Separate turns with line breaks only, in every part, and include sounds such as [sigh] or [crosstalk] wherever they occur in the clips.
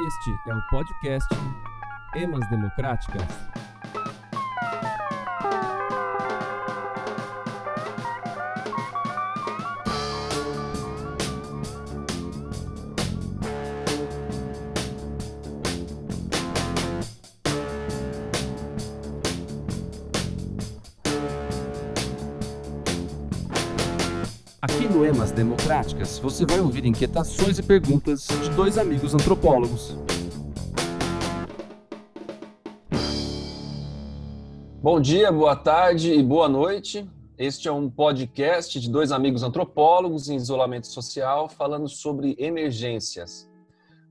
Este é o podcast Emas Democráticas. Democráticas, você vai ouvir inquietações e perguntas de dois amigos antropólogos.
Bom dia, boa tarde e boa noite. Este é um podcast de dois amigos antropólogos em isolamento social falando sobre emergências.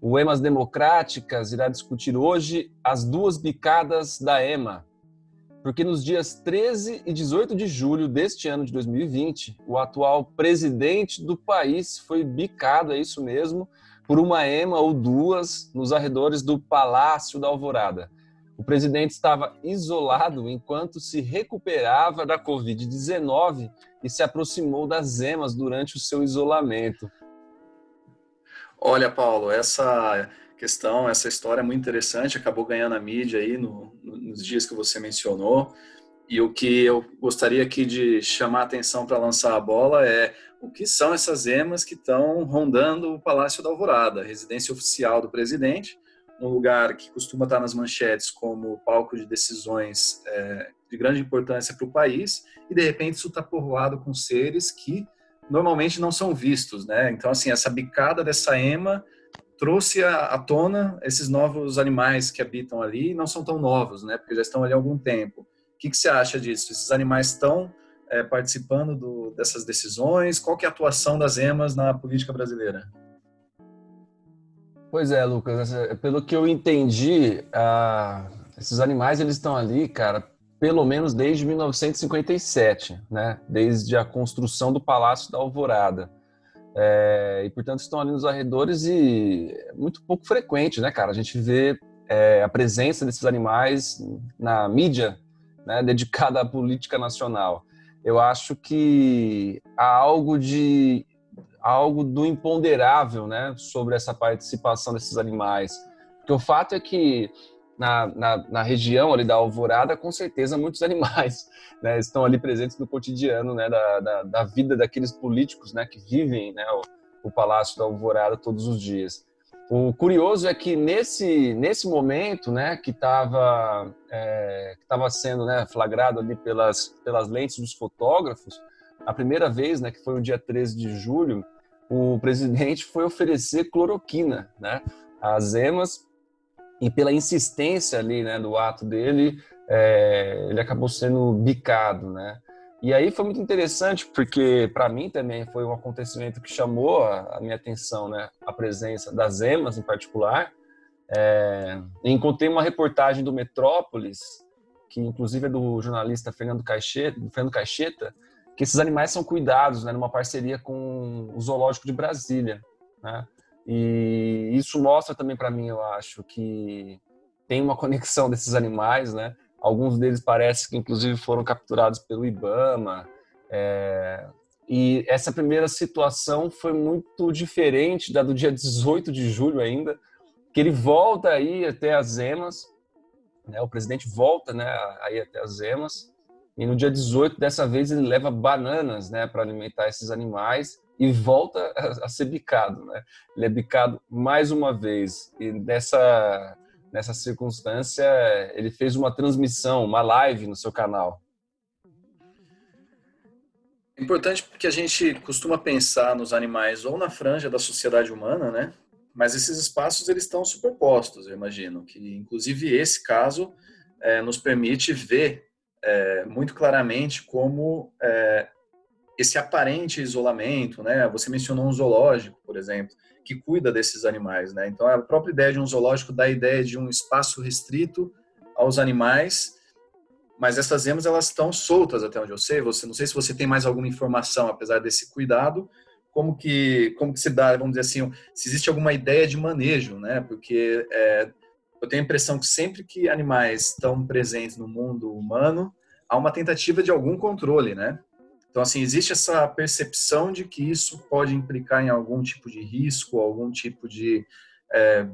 O Emas Democráticas irá discutir hoje as duas bicadas da EMA, porque nos dias 13 e 18 de julho deste ano de 2020, o atual presidente do país foi bicado, é isso mesmo, por uma EMA ou duas nos arredores do Palácio da Alvorada. O presidente estava isolado enquanto se recuperava da Covid-19 e se aproximou das EMAs durante o seu isolamento.
Olha, Paulo, essa questão, essa história é muito interessante, acabou ganhando a mídia aí no, nos dias que você mencionou. E o que eu gostaria aqui de chamar a atenção para lançar a bola é o que são essas emas que estão rondando o Palácio da Alvorada, residência oficial do presidente, um lugar que costuma estar nas manchetes como palco de decisões é, de grande importância para o país, e de repente isso está povoado com seres que normalmente não são vistos, né? Então, assim, essa bicada dessa ema trouxe à tona esses novos animais que habitam ali, não são tão novos, né? Porque já estão ali há algum tempo. O que, que você acha disso? Esses animais estão é, participando do, dessas decisões? Qual que é a atuação das emas na política brasileira?
Pois é, Lucas. Pelo que eu entendi, esses animais eles estão ali, cara, pelo menos desde 1957, né? Desde a construção do Palácio da Alvorada. É, e, portanto, estão ali nos arredores e é muito pouco frequente, né, cara? A gente vê é, a presença desses animais na mídia né, [laughs] dedicada à política nacional. Eu acho que há algo de algo do imponderável, né, sobre essa participação desses animais. Porque o fato é que na, na, na, região ali da Alvorada, com certeza muitos [laughs] animais né, estão ali presentes no cotidiano né, da, da, da, vida daqueles políticos né, que vivem né, o, o, Palácio da Alvorada todos os dias. O curioso é que nesse, nesse momento né, que estava é, que tava sendo né, flagrado ali pelas, pelas lentes dos fotógrafos, a primeira vez, que foi o dia 13 de julho, o presidente foi oferecer cloroquina às emas e pela insistência ali, né, do ato dele, é, ele acabou sendo bicado, né? E aí foi muito interessante porque para mim também foi um acontecimento que chamou a, minha atenção, né? A presença das emas em particular. É, encontrei uma reportagem do Metrópolis, que inclusive é do jornalista Fernando Caixeta, Fernando Caixeta, que esses animais são cuidados, né? Numa parceria com o Zoológico de Brasília, né? E isso mostra também para mim, eu acho, que tem uma conexão desses animais, né? Alguns deles parece que inclusive foram capturados pelo IBAMA. É... E essa primeira situação foi muito diferente da do dia 18 de julho ainda, que ele volta aí até as emas, né? O presidente volta, né, aí até as emas. E no dia 18 dessa vez ele leva bananas, né, para alimentar esses animais e volta a, ser bicado, né? Ele é bicado mais uma vez e nessa nessa circunstância ele fez uma transmissão, uma live no seu canal.
É importante porque a gente costuma pensar nos animais ou na franja da sociedade humana, né? Mas esses espaços eles estão superpostos, eu imagino que inclusive esse caso é, nos permite ver é, muito claramente como é, esse aparente isolamento, né? Você mencionou um zoológico, por exemplo, que cuida desses animais, né? Então a própria ideia de um zoológico dá a ideia de um espaço restrito aos animais, mas essas emas elas estão soltas até onde eu sei. Você não sei se você tem mais alguma informação apesar desse cuidado, como que como que se dá, vamos dizer assim, se existe alguma ideia de manejo, né? Porque é, eu tenho a impressão que sempre que animais estão presentes no mundo humano, há uma tentativa de algum controle, né? Então, assim, existe essa percepção de que isso pode implicar em algum tipo de risco, algum tipo de é,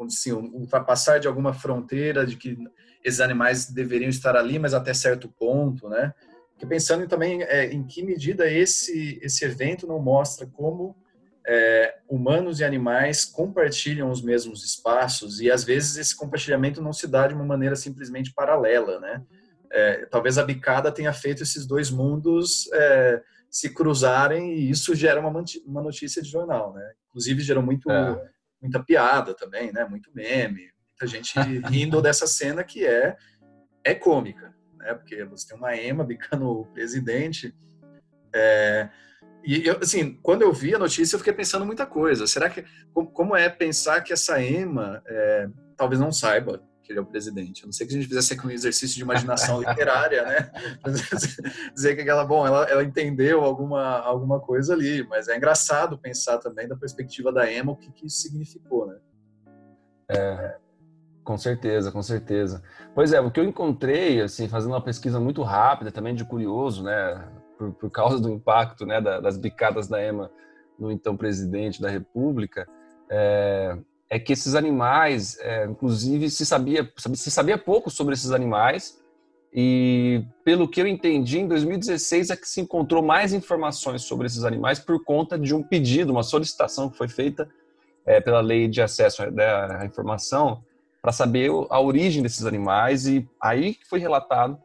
assim, ultrapassar de alguma fronteira de que esses animais deveriam estar ali, mas até certo ponto, né? Porque pensando também é, em que medida esse esse evento não mostra como é, humanos e animais compartilham os mesmos espaços e às vezes esse compartilhamento não se dá de uma maneira simplesmente paralela, né? É, talvez a bicada tenha feito esses dois mundos é, se cruzarem e isso gera uma, uma notícia de jornal, né? Inclusive gerou muito é. muita piada também, né? Muito meme, muita gente [laughs] rindo dessa cena que é é cômica, né? Porque você tem uma ema bicando o presidente. É, e eu, assim, quando eu vi a notícia, eu fiquei pensando muita coisa. Será que como é pensar que essa Ema é, talvez não saiba que ele é o presidente? A não sei que a gente fizesse um exercício de imaginação literária, né? [laughs] Dizer que aquela, bom, ela, ela entendeu alguma alguma coisa ali, mas é engraçado pensar também da perspectiva da Ema o que, que isso significou, né?
É, com certeza, com certeza. Pois é, o que eu encontrei, assim, fazendo uma pesquisa muito rápida, também de curioso, né? por, por causa do impacto né, da, das bicadas da EMA no então presidente da República, é, é que esses animais, é, inclusive, se sabia, se sabia pouco sobre esses animais, e pelo que eu entendi, em 2016 é que se encontrou mais informações sobre esses animais por conta de um pedido, uma solicitação que foi feita é, pela lei de acesso à informação para saber a origem desses animais e aí foi relatado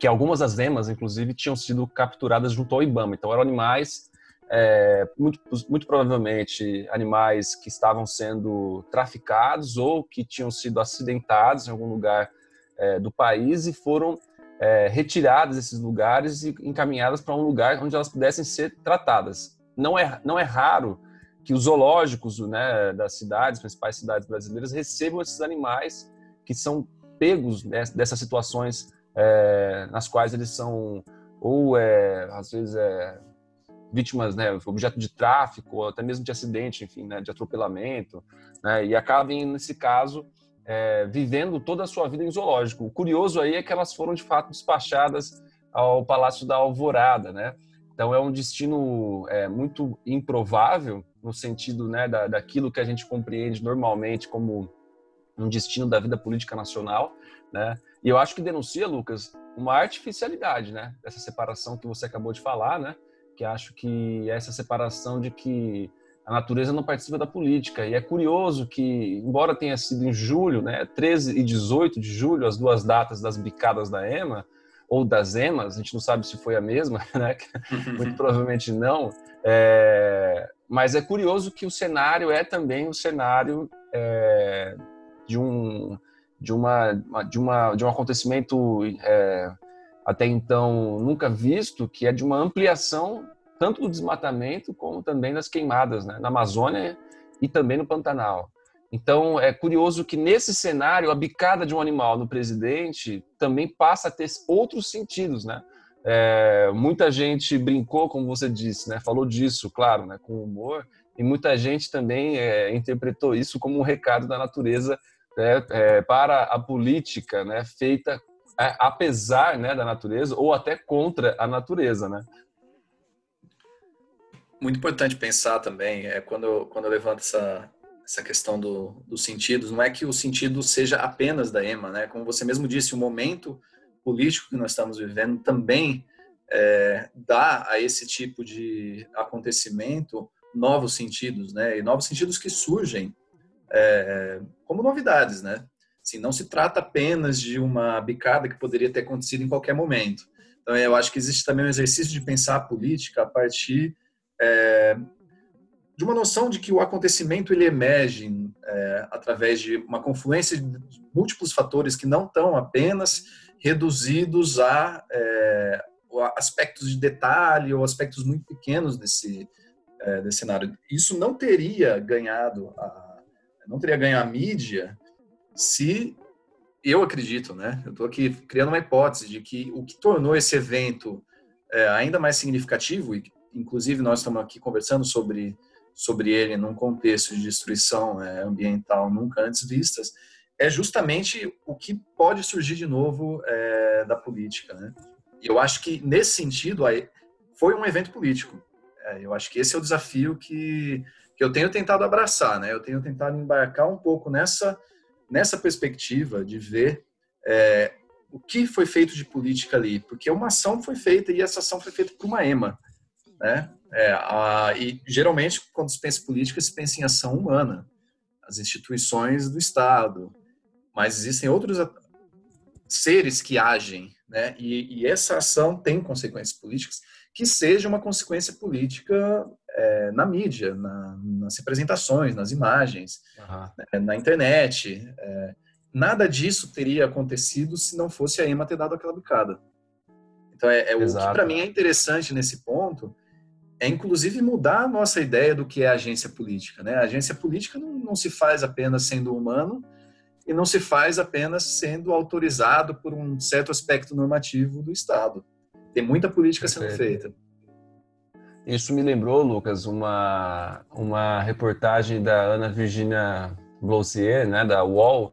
que algumas das emas, inclusive, tinham sido capturadas junto ao IBAMA. Então, eram animais, é, muito, muito provavelmente, animais que estavam sendo traficados ou que tinham sido acidentados em algum lugar é, do país e foram é, retiradas desses lugares e encaminhadas para um lugar onde elas pudessem ser tratadas. Não é, não é raro que os zoológicos né, das cidades, principais cidades brasileiras, recebam esses animais que são pegos né, dessas situações é, nas quais eles são ou é, às vezes é, vítimas, né, objeto de tráfico, até mesmo de acidente, enfim, né, de atropelamento, né, e acabem nesse caso é, vivendo toda a sua vida em zoológico. O curioso aí é que elas foram de fato despachadas ao Palácio da Alvorada, né? Então é um destino é, muito improvável no sentido né, da, daquilo que a gente compreende normalmente como um destino da vida política nacional, né? E eu acho que denuncia, Lucas, uma artificialidade, né? Dessa separação que você acabou de falar, né? Que acho que é essa separação de que a natureza não participa da política. E é curioso que, embora tenha sido em julho, né, 13 e 18 de julho, as duas datas das bicadas da EMA, ou das EMAs, a gente não sabe se foi a mesma, [laughs] né? muito provavelmente não. É... Mas é curioso que o cenário é também o cenário é... de um de uma de uma de um acontecimento é, até então nunca visto, que é de uma ampliação tanto do desmatamento como também das queimadas né, na Amazônia e também no Pantanal. Então é curioso que nesse cenário a bicada de um animal no presidente também passa a ter outros sentidos, né? É, muita gente brincou, como você disse, né? Falou disso, claro, né? Com humor. E muita gente também é, interpretou isso como um recado da natureza né, é, para a política né, feita apesar né, da natureza ou até contra a natureza, né?
Muito importante pensar também é quando quando eu levanto essa essa questão do, dos sentidos, não é que o sentido seja apenas da EMA, né? Como você mesmo disse, o momento político que nós estamos vivendo também é, dá a esse tipo de acontecimento novos sentidos, né? E novos sentidos que surgem é, como novidades, né? Assim, não se trata apenas de uma bicada que poderia ter acontecido em qualquer momento. Então, eu acho que existe também um exercício de pensar a política a partir é, de uma noção de que o acontecimento ele emerge é, através de uma confluência de múltiplos fatores que não estão apenas reduzidos a, é, aspectos de detalhe ou aspectos muito pequenos desse, é, desse cenário. Isso não teria ganhado a não teria ganho a mídia se eu acredito, né? Eu estou aqui criando uma hipótese de que o que tornou esse evento é, ainda mais significativo e inclusive nós estamos aqui conversando sobre sobre ele num contexto de destruição é, ambiental nunca antes vistas é justamente o que pode surgir de novo é, da política, né? E eu acho que nesse sentido foi um evento político. É, eu acho que esse é o desafio que que eu tenho tentado abraçar, né? Eu tenho tentado embarcar um pouco nessa nessa perspectiva de ver é, o que foi feito de política ali, porque uma ação foi feita e essa ação foi feita por uma EMA, né? É, a, e geralmente quando se pensa em política se pensa em ação humana, as instituições do Estado, mas existem outros seres que agem, né? E, e essa ação tem consequências políticas que seja uma consequência política é, na mídia, na, nas representações, nas imagens, uhum. na internet. É, nada disso teria acontecido se não fosse a EMA ter dado aquela bicada. Então, é, é o que para mim é interessante nesse ponto é inclusive mudar a nossa ideia do que é agência política. Né? A agência política não, não se faz apenas sendo humano e não se faz apenas sendo autorizado por um certo aspecto normativo do Estado. Tem muita política Perfeito. sendo feita.
Isso me lembrou, Lucas, uma, uma reportagem da Ana Virginia Blossier, né, da UOL,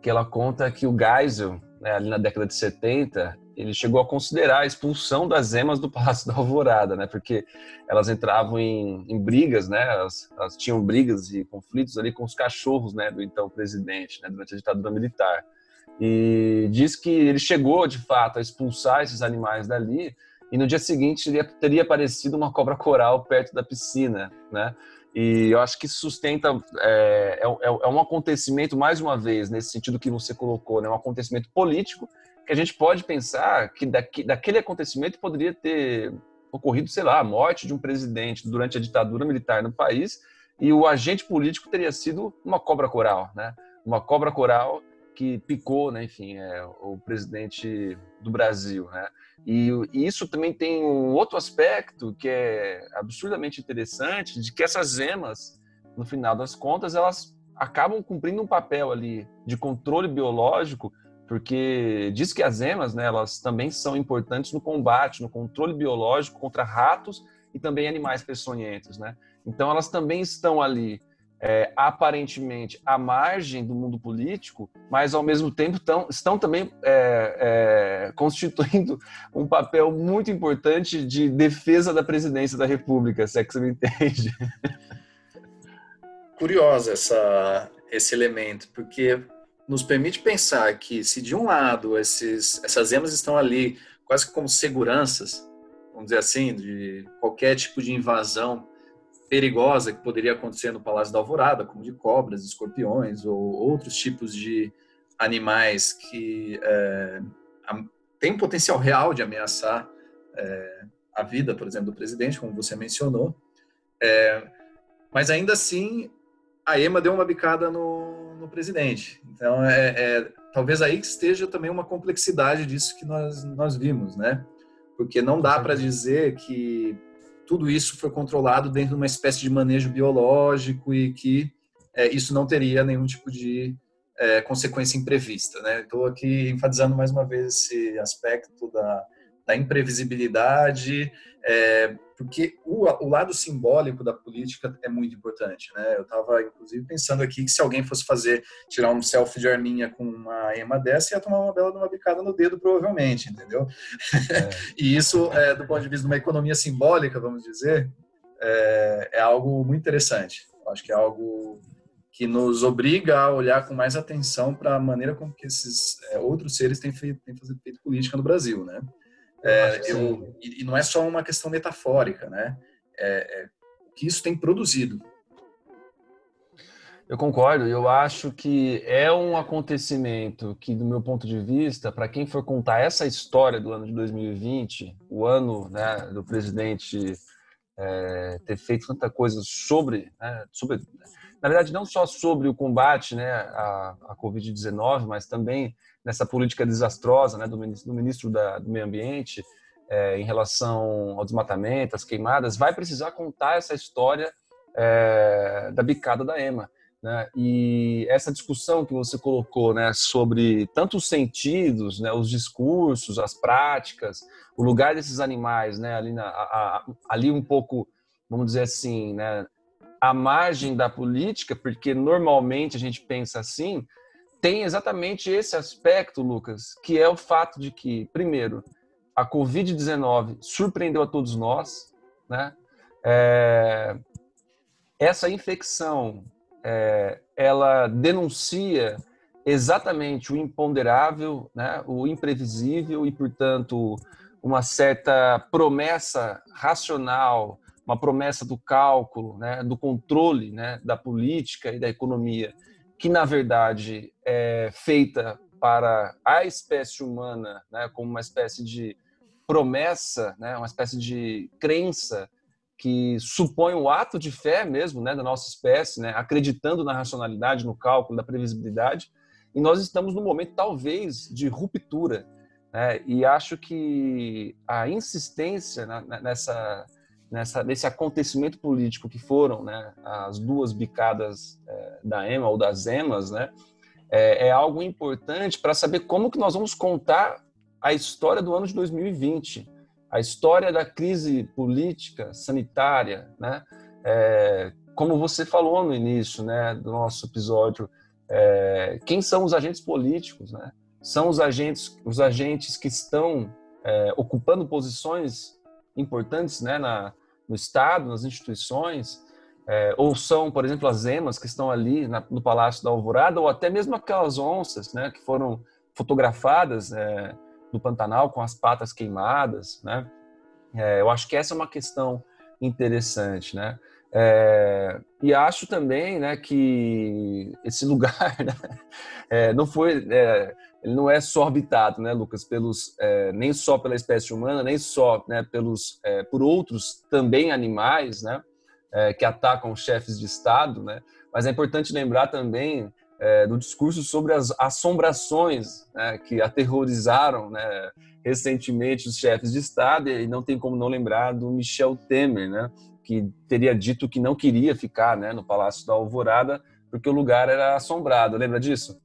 que ela conta que o Geisel, né, ali na década de 70, ele chegou a considerar a expulsão das emas do Palácio da Alvorada, né, porque elas entravam em, em brigas, né, elas, elas, tinham brigas e conflitos ali com os cachorros, né, do então presidente, né, durante a ditadura militar. E diz que ele chegou, de fato, a expulsar esses animais dali, e no dia seguinte teria aparecido uma cobra coral perto da piscina, né? E eu acho que sustenta, é, é, é, é, um acontecimento, mais uma vez, nesse sentido que você colocou, né? um acontecimento político, que a gente pode pensar que daqui, daquele acontecimento poderia ter ocorrido, sei lá, a morte de um presidente durante a ditadura militar no país, e o agente político teria sido uma cobra coral, né? Uma cobra coral que picou, né, enfim, é, o presidente do Brasil, né? E, e, isso também tem um outro aspecto que é absurdamente interessante, de que essas emas, no final das contas, elas acabam cumprindo um papel ali de controle biológico, porque diz que as emas, né, elas também são importantes no combate, no controle biológico contra ratos e também animais peçonhentos, né? Então elas também estão ali é, aparentemente à margem do mundo político, mas ao mesmo tempo tão, estão também é, é, constituindo um papel muito importante de defesa da presidência da República, se é que você me entende.
Curiosa essa, esse elemento, porque nos permite pensar que se de um lado esses, essas emas estão ali quase como seguranças, vamos dizer assim, de qualquer tipo de invasão perigosa que poderia acontecer no Palácio da Alvorada, como de cobras, escorpiões ou outros tipos de animais que é, têm potencial real de ameaçar é, a vida, por exemplo, do presidente, como você mencionou. É, mas ainda assim, a EMA deu uma bicada no, no presidente. Então, é, é, talvez aí que esteja também uma complexidade disso que nós, nós vimos, né? Porque não dá para dizer que tudo isso foi controlado dentro de uma espécie de manejo biológico e que é, isso não teria nenhum tipo de é, consequência imprevista. Né? Estou aqui enfatizando mais uma vez esse aspecto da, da imprevisibilidade, é, porque o, o, lado simbólico da política é muito importante, né? Eu estava, inclusive, pensando aqui que se alguém fosse fazer, tirar um selfie de arminha com uma ema dessa, ia tomar uma bela de uma bicada no dedo, provavelmente, entendeu? É. [laughs] e isso, é, do ponto de vista de uma economia simbólica, vamos dizer, é, é algo muito interessante. Eu acho que é algo que nos obriga a olhar com mais atenção para a maneira como que esses é, outros seres têm feito, têm feito política no Brasil, né? É, eu, e, não é só uma questão metafórica, né? É, é, que isso tem produzido.
Eu concordo. Eu acho que é um acontecimento que, do meu ponto de vista, para quem for contar essa história do ano de 2020, o ano né, do presidente é, ter feito tanta coisa sobre, né, sobre, na verdade, não só sobre o combate né, à, à Covid-19, mas também nessa política desastrosa né, do, ministro, do ministro da, do Meio Ambiente é, em relação ao desmatamento, às queimadas, vai precisar contar essa história é, da bicada da EMA. Né? E essa discussão que você colocou né, sobre tanto os sentidos, né, os discursos, as práticas, o lugar desses animais né, ali, na, a, a, ali um pouco, vamos dizer assim, né, à margem da política, porque normalmente a gente pensa assim, tem exatamente esse aspecto, Lucas, que é o fato de que, primeiro, a Covid-19 surpreendeu a todos nós, né? É... essa infecção é, ela denuncia exatamente o imponderável, né, o imprevisível e, portanto, uma certa promessa racional, uma promessa do cálculo, né, do controle né, da política e da economia, que na verdade é feita para a espécie humana, né, como uma espécie de promessa, né, uma espécie de crença que supõe o ato de fé mesmo, né, da nossa espécie, né, acreditando na racionalidade, no cálculo, na previsibilidade. E nós estamos num momento talvez de ruptura, né, e acho que a insistência nessa nessa nesse acontecimento político que foram, né, as duas bicadas é, da EMA ou das EMAs, né, é, é algo importante para saber como que nós vamos contar a história do ano de 2020 a história da crise política, sanitária, né? É, como você falou no início, né, do nosso episódio, é, quem são os agentes políticos, né? São os agentes, os agentes que estão é, ocupando posições importantes, né, na, no Estado, nas instituições, é, ou são, por exemplo, as emas que estão ali na, no Palácio da Alvorada, ou até mesmo aquelas onças, né, que foram fotografadas é, do Pantanal com as patas queimadas, né? É, eu acho que essa é uma questão interessante, né? É, e acho também, né, que esse lugar [laughs] né, é, não foi, é, ele não é só habitado, né, Lucas, pelos é, nem só pela espécie humana, nem só, né, pelos é, por outros também animais, né, que atacam chefes de estado, né? Mas é importante lembrar também é, do discurso sobre as assombrações né, que aterrorizaram né, recentemente os chefes de Estado, e não tem como não lembrar do Michel Temer, né, que teria dito que não queria ficar né, no Palácio da Alvorada porque o lugar era assombrado. Lembra disso?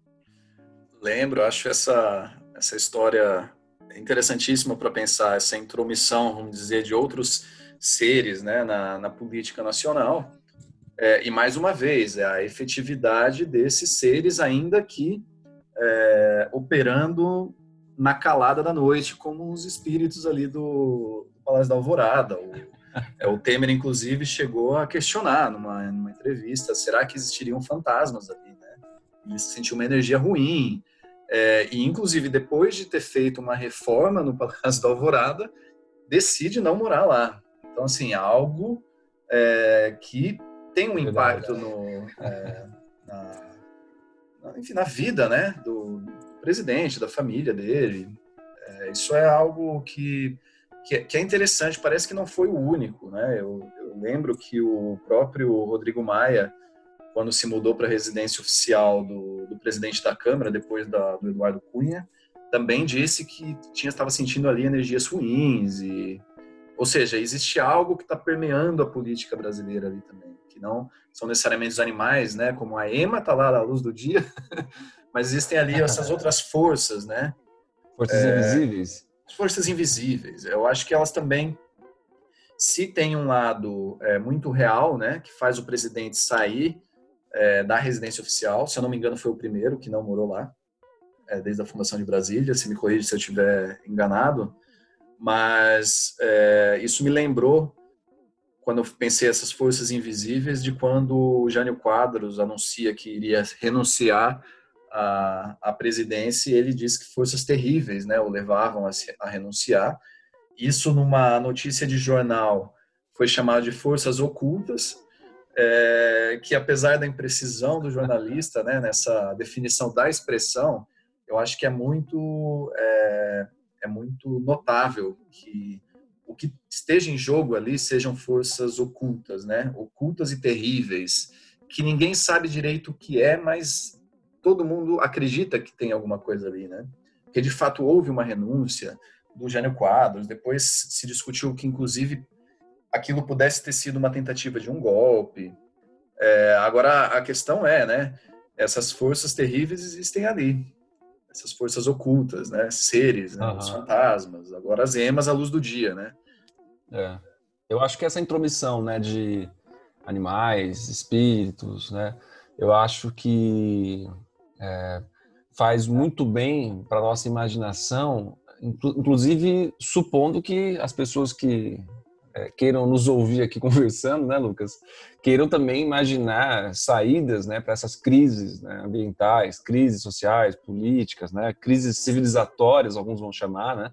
Lembro, acho essa, essa história interessantíssima para pensar, essa intromissão, vamos dizer, de outros seres né, na, na política nacional é, e mais uma vez, é a efetividade desses seres, ainda que é, operando na calada da noite, como os espíritos ali do, do Palácio da Alvorada. O, é, o Temer, inclusive, chegou a questionar numa, numa entrevista: será que existiriam fantasmas ali? Né? Ele sentiu uma energia ruim. É, e, inclusive, depois de ter feito uma reforma no Palácio da Alvorada, decide não morar lá. Então, assim, algo é, que tem um impacto no, é, na, enfim, na vida né, do presidente, da família dele. É, isso é algo que, que, que, é interessante, parece que não foi o único. Né? Eu, eu lembro que o próprio Rodrigo Maia, quando se mudou para a residência oficial do, do, presidente da Câmara, depois da, do Eduardo Cunha, também disse que tinha estava sentindo ali energias ruins e ou seja, existe algo que está permeando a política brasileira ali também não são necessariamente os animais, né? Como a ema está lá à luz do dia, [laughs] mas existem ali [laughs] essas outras forças, né?
Forças é, invisíveis.
Forças invisíveis. Eu acho que elas também, se tem um lado é, muito real, né? Que faz o presidente sair é, da residência oficial. Se eu não me engano, foi o primeiro que não morou lá, é, desde a fundação de Brasília. Se me corrija se eu estiver enganado. Mas é, isso me lembrou quando eu pensei essas forças invisíveis, de quando o Jânio Quadros anuncia que iria renunciar à, à presidência, e ele disse que forças terríveis né, o levavam a, a renunciar. Isso, numa notícia de jornal, foi chamado de forças ocultas, é, que apesar da imprecisão do jornalista né, nessa definição da expressão, eu acho que é muito, é, é muito notável que o que esteja em jogo ali sejam forças ocultas, né? Ocultas e terríveis, que ninguém sabe direito o que é, mas todo mundo acredita que tem alguma coisa ali, né? Porque de fato houve uma renúncia do Jânio Quadros, depois se discutiu que inclusive aquilo pudesse ter sido uma tentativa de um golpe. É, agora a questão é, né? Essas forças terríveis existem ali, essas forças ocultas, né? Seres, né? Uhum. os fantasmas, agora as emas à luz do dia, né?
É. Eu acho que essa intromissão, né, de animais, espíritos, né, eu acho que é, faz muito bem para nossa imaginação, inclusive supondo que as pessoas que queiram nos ouvir aqui [laughs] conversando, né, Lucas, queiram também imaginar saídas, né, para essas crises né, ambientais, crises sociais, políticas, né, crises civilizatórias, alguns vão chamar, né,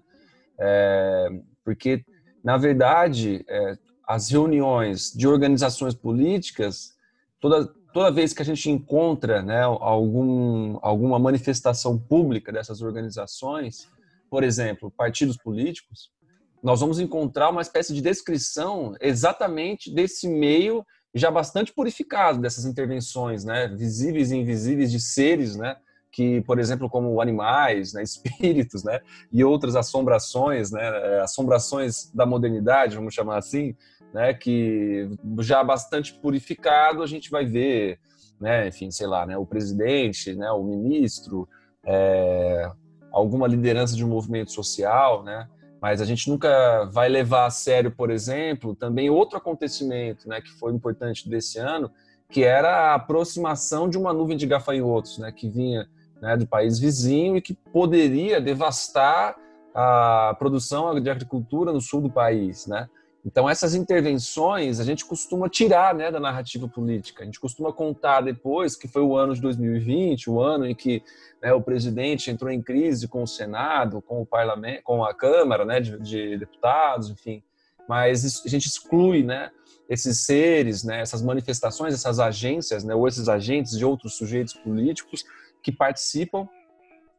é, porque na verdade é, as reuniões de organizações políticas, toda toda vez que a gente encontra, né, algum alguma manifestação pública dessas organizações, por exemplo, partidos políticos nós vamos encontrar uma espécie de descrição exatamente desse meio já bastante purificado dessas intervenções, né, visíveis e invisíveis de seres, né, que, por exemplo, como animais, né, [laughs] espíritos, né, e outras assombrações, né, é, assombrações da modernidade, vamos chamar assim, né, que já bastante purificado a gente vai ver, né, enfim, sei lá, né, o presidente, né, o ministro, é, alguma liderança de um movimento social, né, mas a gente nunca vai levar a sério, por exemplo, também outro acontecimento, né, que foi importante desse ano, que era a aproximação de uma nuvem de gafanhotos, né, que vinha né, do país vizinho e que poderia devastar a produção de agricultura no sul do país, né? Então, essas intervenções a gente costuma tirar né, da narrativa política. A gente costuma contar depois que foi o ano de 2020, o ano em que né, o presidente entrou em crise com o Senado, com o parlamento, com a Câmara né, de, de deputados, enfim. Mas a gente exclui né, esses seres, né, essas manifestações, essas agências, né, ou esses agentes de outros sujeitos políticos que participam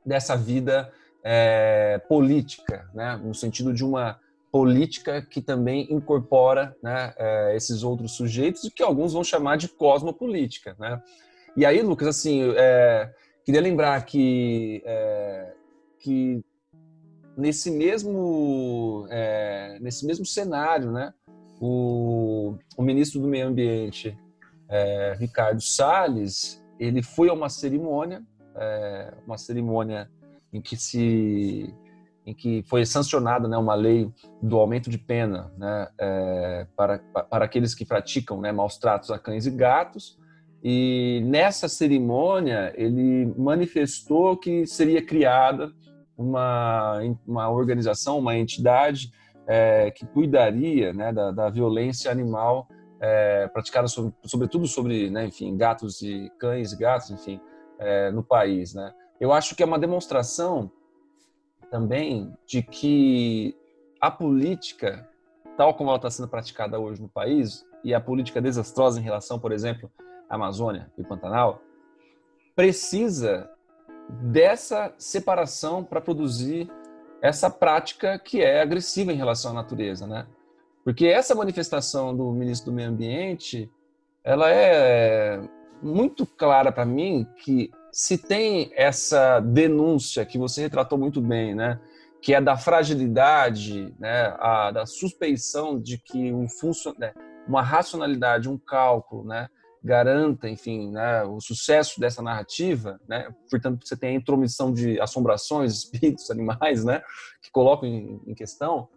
dessa vida é, política, né, no sentido de uma política que também incorpora né, é, esses outros sujeitos e que alguns vão chamar de cosmopolítica. Né? E aí, Lucas, assim, é, queria lembrar que, é, que nesse mesmo é, nesse mesmo cenário, né, o, o ministro do Meio Ambiente, é, Ricardo Salles, ele foi a uma cerimônia, é, uma cerimônia em que se em que foi sancionada né, uma lei do aumento de pena né, é, para, para aqueles que praticam né, maus tratos a cães e gatos. E nessa cerimônia ele manifestou que seria criada uma, uma organização, uma entidade é, que cuidaria né, da, da, violência animal é, praticada sobre, sobretudo sobre, né, enfim, gatos e cães gatos, enfim, é, no país. Né? Eu acho que é uma demonstração também de que a política, tal como ela está sendo praticada hoje no país, e a política desastrosa em relação, por exemplo, à Amazônia e Pantanal, precisa dessa separação para produzir essa prática que é agressiva em relação à natureza, né? Porque essa manifestação do ministro do Meio Ambiente, ela é muito clara para mim que se tem essa denúncia que você retratou muito bem, né, que é da fragilidade, né, a, da suspeição de que um né, uma racionalidade, um cálculo, né, garanta, enfim, né, o sucesso dessa narrativa, né, portanto você tem a intromissão de assombrações, [laughs] espíritos, animais, né, que colocam em, em questão.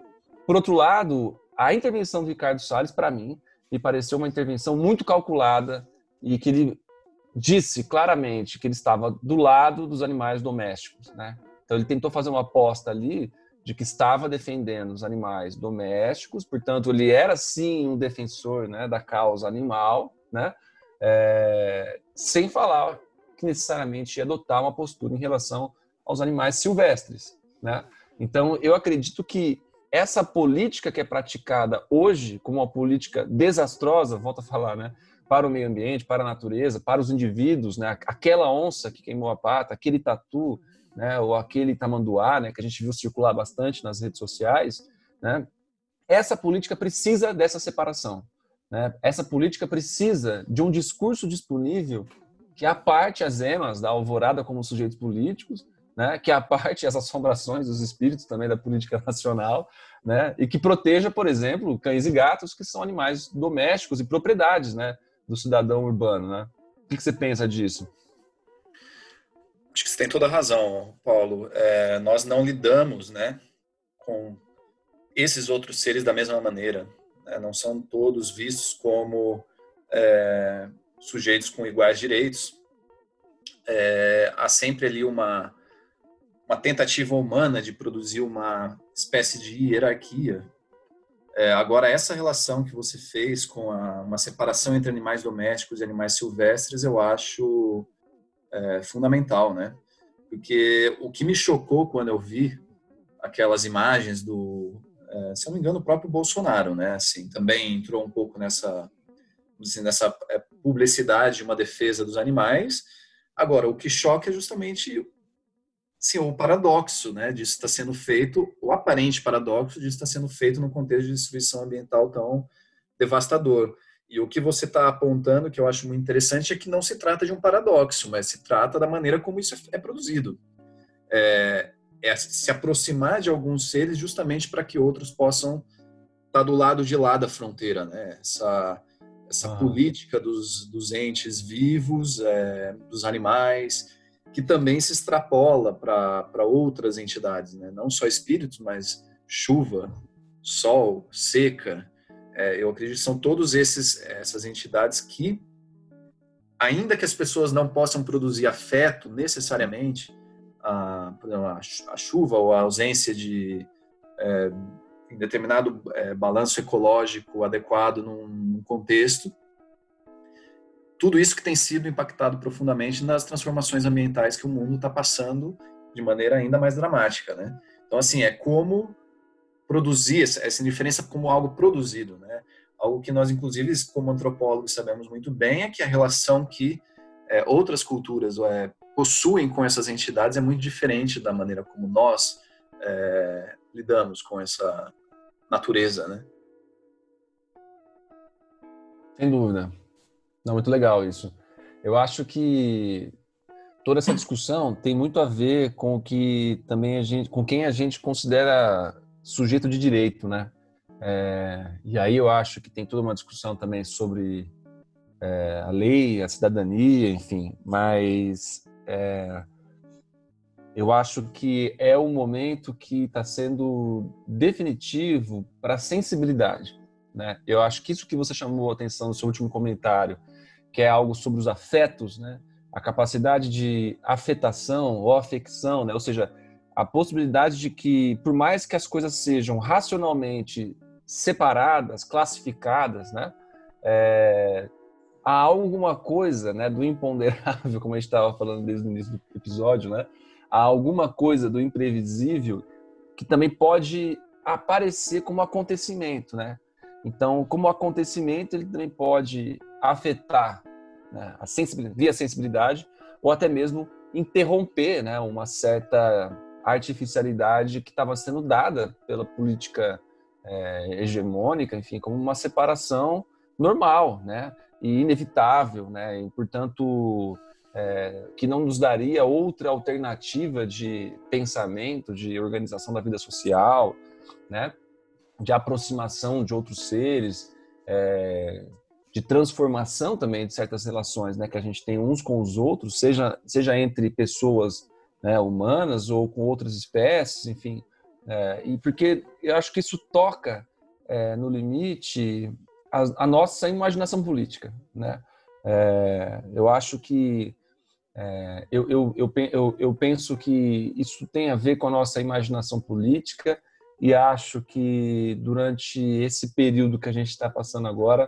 Por outro lado, a intervenção do Ricardo Salles, para mim, me pareceu uma intervenção muito calculada e que ele disse claramente que ele estava do lado dos animais domésticos, né? Então ele tentou fazer uma aposta ali de que estava defendendo os animais domésticos, portanto ele era sim um defensor, né, da causa animal, né? É, sem falar que necessariamente ia adotar uma postura em relação aos animais silvestres, né? Então eu acredito que essa política que é praticada hoje como uma política desastrosa, volta a falar, né? Para o meio ambiente, para a natureza, para os indivíduos, né? Aquela onça que queimou a pata, aquele tatu, né? Ou aquele tamanduá, né? Que a gente viu circular bastante nas redes sociais, né? Essa política precisa dessa separação, né? Essa política precisa de um discurso disponível que aparte as emas da alvorada como sujeitos políticos, né, que aparte as assombrações dos espíritos também da política nacional, né, e que proteja, por exemplo, cães e gatos, que são animais domésticos e propriedades, né, do cidadão urbano, né? O que, você pensa disso?
Acho que você tem toda a razão, Paulo. É, nós não lidamos, né, com esses outros seres da mesma maneira. Né? Não são todos vistos como é, sujeitos com iguais direitos. É, há sempre ali uma uma tentativa humana de produzir uma espécie de hierarquia É, agora, essa relação que você fez com a, uma separação entre animais domésticos e animais silvestres, eu acho é, fundamental, né? Porque o que me chocou quando eu vi aquelas imagens do, é, se eu não me engano, o próprio Bolsonaro, né? Assim, também entrou um pouco nessa, assim, nessa é, publicidade, uma defesa dos animais. Agora, o que choca é justamente sim, o paradoxo né, disso está sendo feito, o aparente paradoxo disso está sendo feito no contexto de destruição ambiental tão devastador. E o que você está apontando, que eu acho muito interessante, é que não se trata de um paradoxo, mas se trata da maneira como isso é produzido. É, é se aproximar de alguns seres justamente para que outros possam estar tá do lado de lá da fronteira, né? Essa, essa ah. política dos, dos entes vivos, é, dos animais, que também se extrapola para outras entidades, né? não só espíritos, mas chuva, sol, seca. É, eu acredito que são todos esses essas entidades que, ainda que as pessoas não possam produzir afeto necessariamente, a, exemplo, a, chuva ou a ausência de é, determinado é, balanço ecológico adequado num, num contexto, tudo isso que tem sido impactado profundamente nas transformações ambientais que o mundo está passando de maneira ainda mais dramática, né? Então, assim, é como produzir essa indiferença como algo produzido, né? Algo que nós, inclusive, como antropólogos, sabemos muito bem é que a relação que é, outras culturas é, possuem com essas entidades é muito diferente da maneira como nós é, lidamos com essa natureza, né?
Sem dúvida. Não, muito legal isso. Eu acho que toda essa discussão tem muito a ver com que também a gente, com quem a gente considera sujeito de direito, né? É, e aí eu acho que tem toda uma discussão também sobre é, a lei, a cidadania, enfim. Mas é, eu acho que é o momento que está sendo definitivo para a sensibilidade. Né? Eu acho que isso que você chamou a atenção no seu último comentário, que é algo sobre os afetos, né? a capacidade de afetação ou afecção, né? ou seja, a possibilidade de que, por mais que as coisas sejam racionalmente separadas, classificadas, né? É, há alguma coisa né, do imponderável, [laughs] como a gente estava falando desde o início do episódio, né? há alguma coisa do imprevisível que também pode aparecer como acontecimento, né? Então, como acontecimento, ele também pode afetar né, a sensibilidade, via sensibilidade ou até mesmo interromper né, uma certa artificialidade que estava sendo dada pela política é, hegemônica, enfim, como uma separação normal, né, e inevitável, né, e portanto é, que não nos daria outra alternativa de pensamento, de organização da vida social, né, de aproximação de outros seres, é, de transformação também de certas relações né, que a gente tem uns com os outros, seja, seja entre pessoas né, humanas ou com outras espécies, enfim. É, e porque eu acho que isso toca é, no limite a, a, nossa imaginação política. Né? É, eu acho que é, eu, eu, eu, eu, eu penso que isso tem a ver com a nossa imaginação política e acho que durante esse período que a gente está passando agora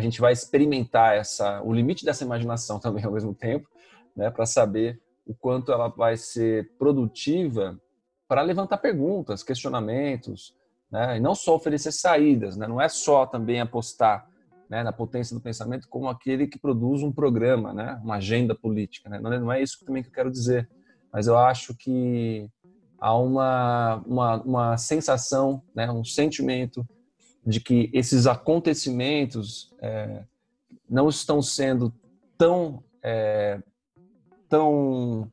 a gente vai experimentar essa o limite dessa imaginação [laughs] também ao mesmo tempo, né, para saber o quanto ela vai ser produtiva para levantar perguntas, questionamentos, né, e não só oferecer saídas, né, não é só também apostar né, na potência do pensamento como aquele que produz um programa, né, uma agenda política, né, não, é, não é isso também que eu quero dizer, mas eu acho que há uma, uma, uma sensação, né, um sentimento de que esses acontecimentos é, não estão sendo tão é, tão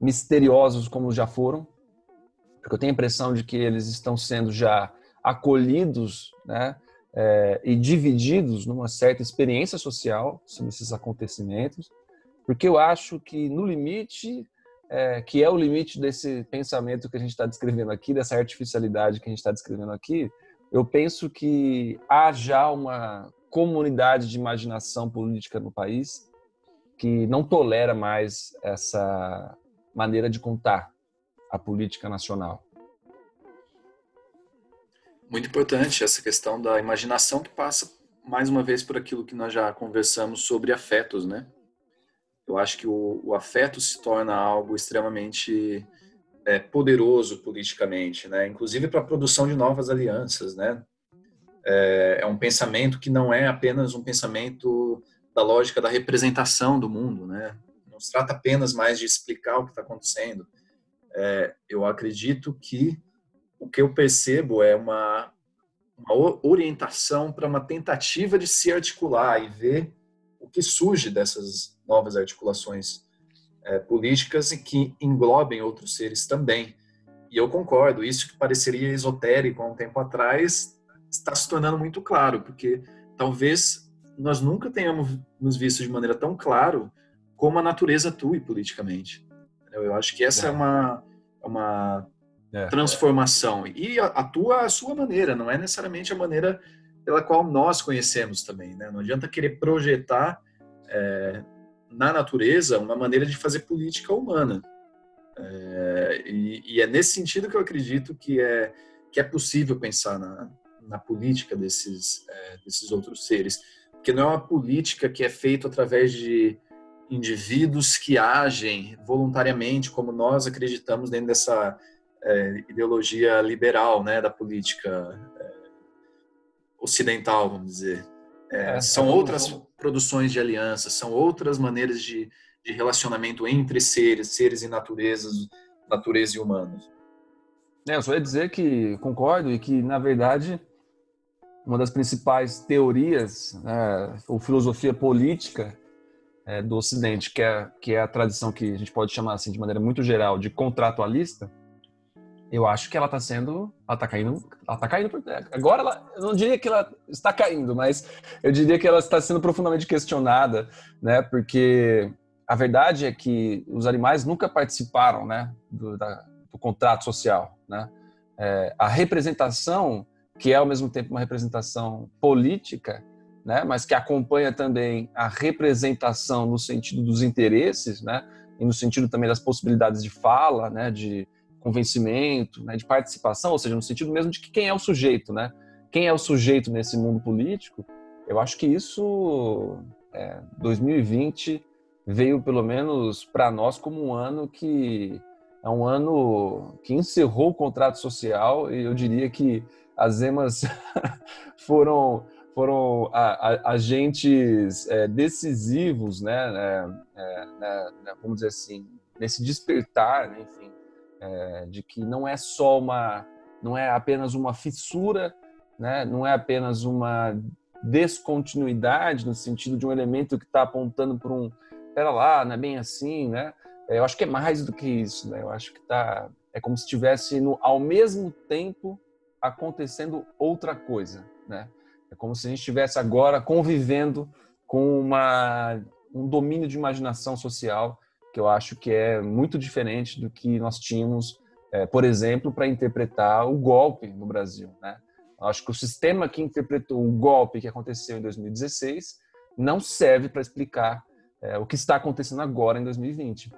misteriosos como já foram, porque eu tenho a impressão de que eles estão sendo já acolhidos, né, é, e divididos numa certa experiência social sobre esses acontecimentos, porque eu acho que no limite é, que é o limite desse pensamento que a gente está descrevendo aqui, dessa artificialidade que a gente está descrevendo aqui, eu penso que há já uma comunidade de imaginação política no país que não tolera mais essa maneira de contar a política nacional.
Muito importante essa questão da imaginação que passa mais uma vez por aquilo que nós já conversamos sobre afetos, né? Eu acho que o, o afeto se torna algo extremamente é, poderoso politicamente, né? Inclusive para a produção de novas alianças, né? É, é um pensamento que não é apenas um pensamento da lógica da representação do mundo, né? Não se trata apenas mais de explicar o que está acontecendo. É, eu acredito que o que eu percebo é uma, uma orientação para uma tentativa de se articular e ver o que surge dessas novas articulações é, políticas e que englobem outros seres também. E eu concordo, isso que pareceria esotérico há um tempo atrás está se tornando muito claro, porque talvez nós nunca tenhamos nos visto de maneira tão claro como a natureza atua politicamente. Eu acho que essa é, é uma, uma é. transformação. E atua à sua maneira, não é necessariamente a maneira pela qual nós conhecemos também. Né? Não adianta querer projetar é, na natureza uma maneira de fazer política humana. É, e, e, é nesse sentido que eu acredito que é, que é possível pensar na, na política desses, é, desses outros seres. Porque não é uma política que é feita através de indivíduos que agem voluntariamente, como nós acreditamos dentro dessa é, ideologia liberal né, da política é, ocidental, vamos dizer. É, é são outras produções de alianças, são outras maneiras de, de relacionamento entre seres, seres e naturezas, natureza e humanos.
É, eu só ia dizer que concordo e que, na verdade, uma das principais teorias né, ou filosofia política é, do Ocidente, que é, que é a tradição que a gente pode chamar assim de maneira muito geral de contratualista, eu acho que ela está sendo, ela está caindo, ela está caindo. Agora, ela, eu não diria que ela está caindo, mas eu diria que ela está sendo profundamente questionada, né? Porque a verdade é que os animais nunca participaram, né, do, da, do contrato social, né? É, a representação, que é ao mesmo tempo uma representação política, né, mas que acompanha também a representação no sentido dos interesses, né, e no sentido também das possibilidades de fala, né, de convencimento, né, de participação, ou seja, no sentido mesmo de que quem é o sujeito, né? Quem é o sujeito nesse mundo político? Eu acho que isso, é, 2020 veio pelo menos para nós como um ano que é um ano que encerrou o contrato social e eu diria que as emas [laughs] foram foram agentes é, decisivos, né, é, é, né, vamos dizer assim, nesse despertar, né, enfim, é, de que não é só uma, não é apenas uma fissura, né? não é apenas uma descontinuidade no sentido de um elemento que está apontando para um, pera lá, não é bem assim, né? É, eu acho que é mais do que isso, né? Eu acho que tá, é como se estivesse no, ao mesmo tempo acontecendo outra coisa, né? É como se a gente estivesse agora convivendo com uma, um domínio de imaginação social que eu acho que é muito diferente do que nós tínhamos, é, por exemplo, para interpretar o golpe no Brasil. Né? Eu acho que o sistema que interpretou o golpe que aconteceu em 2016 não serve para explicar é, o que está acontecendo agora em 2020.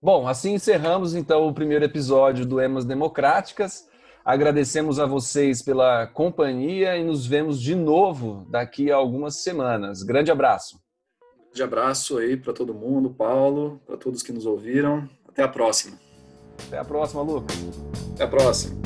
Bom, assim encerramos então o primeiro episódio do Emas Democráticas. Agradecemos a vocês pela companhia e nos vemos de novo daqui a algumas semanas. Grande abraço.
Grande abraço aí para todo mundo, Paulo, para todos que nos ouviram. Até a próxima.
Até a próxima, Lucas.
Até a próxima.